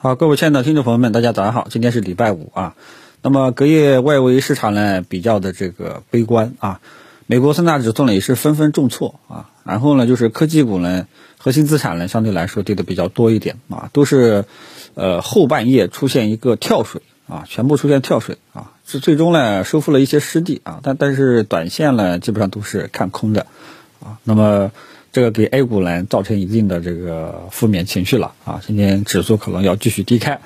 好，各位亲爱的听众朋友们，大家早上好，今天是礼拜五啊。那么隔夜外围市场呢比较的这个悲观啊，美国三大指数呢也是纷纷重挫啊。然后呢就是科技股呢，核心资产呢相对来说跌的比较多一点啊，都是呃后半夜出现一个跳水啊，全部出现跳水啊，是最终呢收复了一些失地啊，但但是短线呢基本上都是看空的啊。那么。这个给 A 股呢造成一定的这个负面情绪了啊，今天指数可能要继续低开。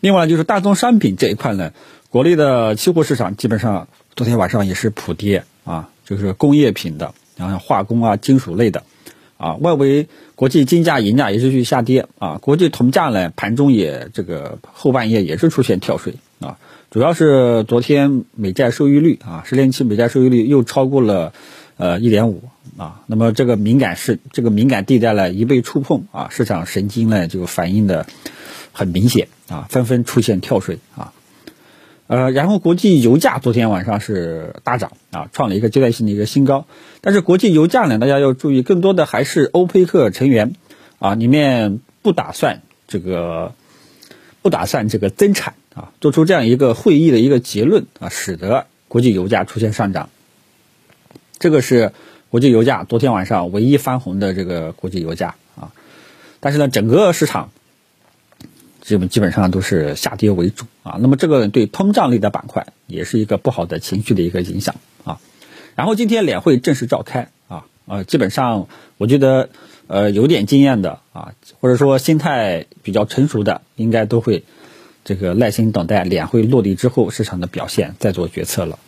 另外就是大宗商品这一块呢，国内的期货市场基本上昨天晚上也是普跌啊，就是工业品的，然后化工啊、金属类的啊，外围国际金价、银价也是去下跌啊，国际铜价呢盘中也这个后半夜也是出现跳水啊，主要是昨天美债收益率啊，十年期美债收益率又超过了。呃，一点五啊，那么这个敏感是这个敏感地带呢，一被触碰啊，市场神经呢就反应的很明显啊，纷纷出现跳水啊。呃，然后国际油价昨天晚上是大涨啊，创了一个阶段性的一个新高。但是国际油价呢，大家要注意，更多的还是欧佩克成员啊，里面不打算这个不打算这个增产啊，做出这样一个会议的一个结论啊，使得国际油价出现上涨。这个是国际油价昨天晚上唯一翻红的这个国际油价啊，但是呢，整个市场基本基本上都是下跌为主啊。那么这个对通胀类的板块也是一个不好的情绪的一个影响啊。然后今天两会正式召开啊，呃，基本上我觉得呃有点经验的啊，或者说心态比较成熟的，应该都会这个耐心等待两会落地之后市场的表现，再做决策了。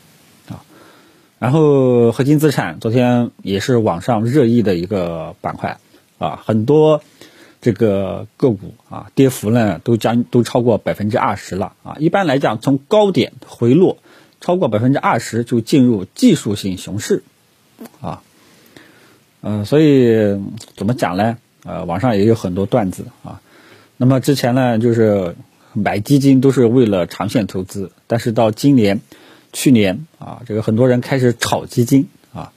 然后核心资产昨天也是网上热议的一个板块，啊，很多这个个股啊，跌幅呢都将都超过百分之二十了啊。一般来讲，从高点回落超过百分之二十就进入技术性熊市，啊，嗯，所以怎么讲呢？呃，网上也有很多段子啊。那么之前呢，就是买基金都是为了长线投资，但是到今年。去年啊，这个很多人开始炒基金啊，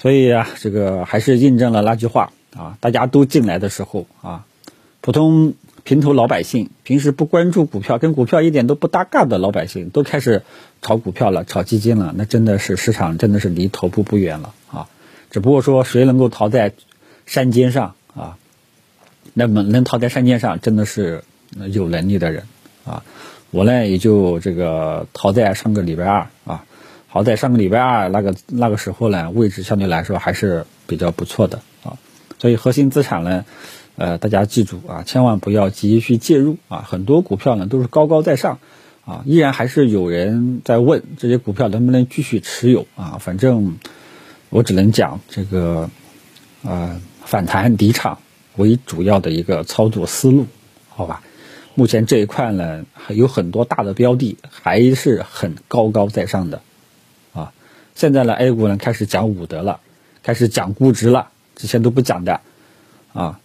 所以啊，这个还是印证了那句话啊，大家都进来的时候啊，普通平头老百姓，平时不关注股票，跟股票一点都不搭嘎的老百姓，都开始炒股票了，炒基金了，那真的是市场真的是离头部不远了啊！只不过说谁能够逃在山尖上啊，那么能逃在山尖上，真的是有能力的人啊。我呢也就这个逃在上个礼拜二啊，好在上个礼拜二那个那个时候呢，位置相对来说还是比较不错的啊，所以核心资产呢，呃，大家记住啊，千万不要急于去介入啊，很多股票呢都是高高在上啊，依然还是有人在问这些股票能不能继续持有啊，反正我只能讲这个呃反弹离场为主要的一个操作思路，好吧？目前这一块呢，有很多大的标的还是很高高在上的，啊，现在呢，A 股呢开始讲武德了，开始讲估值了，之前都不讲的，啊，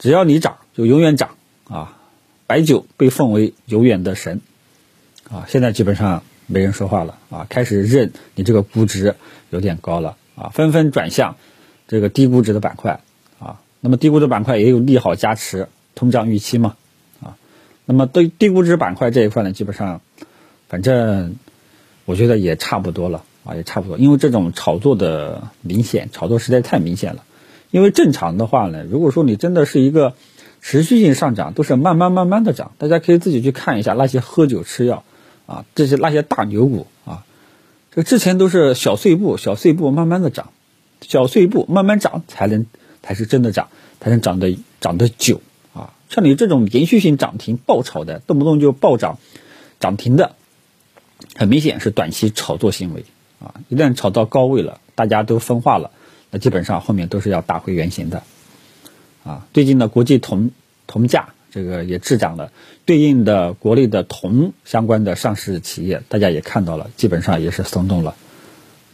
只要你涨就永远涨，啊，白酒被奉为永远的神，啊，现在基本上没人说话了，啊，开始认你这个估值有点高了，啊，纷纷转向这个低估值的板块，啊，那么低估值板块也有利好加持，通胀预期嘛。那么对低估值板块这一块呢，基本上，反正我觉得也差不多了啊，也差不多。因为这种炒作的明显，炒作实在太明显了。因为正常的话呢，如果说你真的是一个持续性上涨，都是慢慢慢慢的涨，大家可以自己去看一下那些喝酒吃药啊，这些那些大牛股啊，这之前都是小碎步、小碎步慢慢的涨，小碎步慢慢涨才能才是真的涨，才能涨得涨得久。像你这种连续性涨停爆炒的，动不动就暴涨涨停的，很明显是短期炒作行为啊！一旦炒到高位了，大家都分化了，那基本上后面都是要打回原形的啊！最近的国际铜铜价这个也滞涨了，对应的国内的铜相关的上市企业，大家也看到了，基本上也是松动了，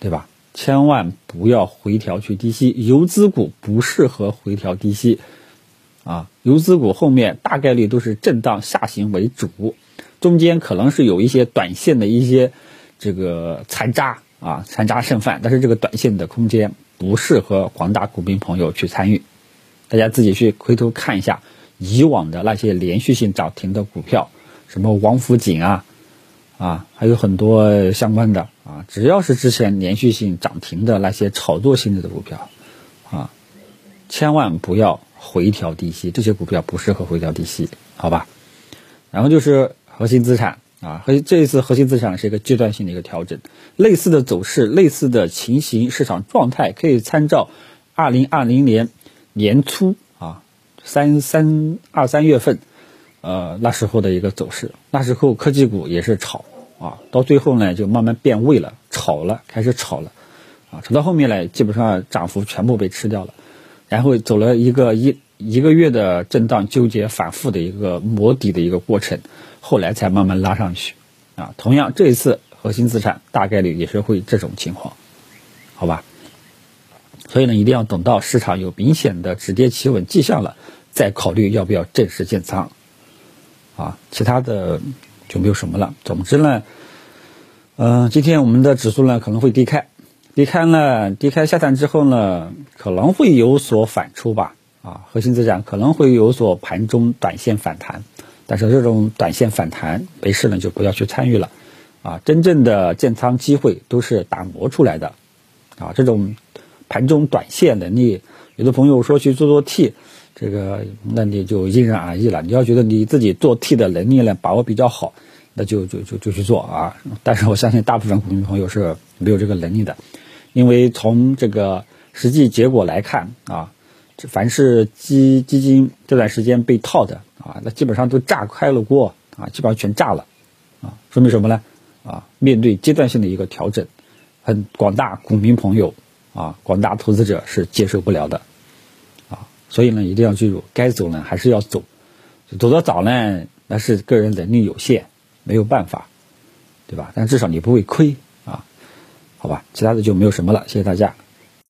对吧？千万不要回调去低吸，游资股不适合回调低吸。啊，游资股后面大概率都是震荡下行为主，中间可能是有一些短线的一些这个残渣啊，残渣剩饭，但是这个短线的空间不适合广大股民朋友去参与，大家自己去回头看一下以往的那些连续性涨停的股票，什么王府井啊，啊，还有很多相关的啊，只要是之前连续性涨停的那些炒作性质的股票，啊，千万不要回调低吸，这些股票不适合回调低吸，好吧？然后就是核心资产啊，和这一次核心资产是一个阶段性的一个调整，类似的走势、类似的情形、市场状态可以参照二零二零年年初啊。三三二三月份，呃，那时候的一个走势，那时候科技股也是炒啊，到最后呢就慢慢变味了，炒了，开始炒了，啊，炒到后面呢，基本上涨幅全部被吃掉了，然后走了一个一一个月的震荡纠结反复的一个磨底的一个过程，后来才慢慢拉上去，啊，同样这一次核心资产大概率也是会这种情况，好吧？所以呢，一定要等到市场有明显的止跌企稳迹象了，再考虑要不要正式建仓，啊，其他的就没有什么了。总之呢，嗯，今天我们的指数呢可能会低开，低开呢，低开下探之后呢，可能会有所反出吧，啊，核心资产可能会有所盘中短线反弹，但是这种短线反弹没事呢就不要去参与了，啊，真正的建仓机会都是打磨出来的，啊，这种。盘中短线能力，有的朋友说去做做 T，这个那你就因人而异了。你要觉得你自己做 T 的能力呢把握比较好，那就就就就去做啊。但是我相信大部分股民朋友是没有这个能力的，因为从这个实际结果来看啊，凡是基基金这段时间被套的啊，那基本上都炸开了锅啊，基本上全炸了啊，说明什么呢？啊，面对阶段性的一个调整，很广大股民朋友。啊，广大投资者是接受不了的，啊，所以呢，一定要记住，该走呢还是要走，走得早呢，那是个人能力有限，没有办法，对吧？但至少你不会亏，好吧？其他的就没有什么了，谢谢大家。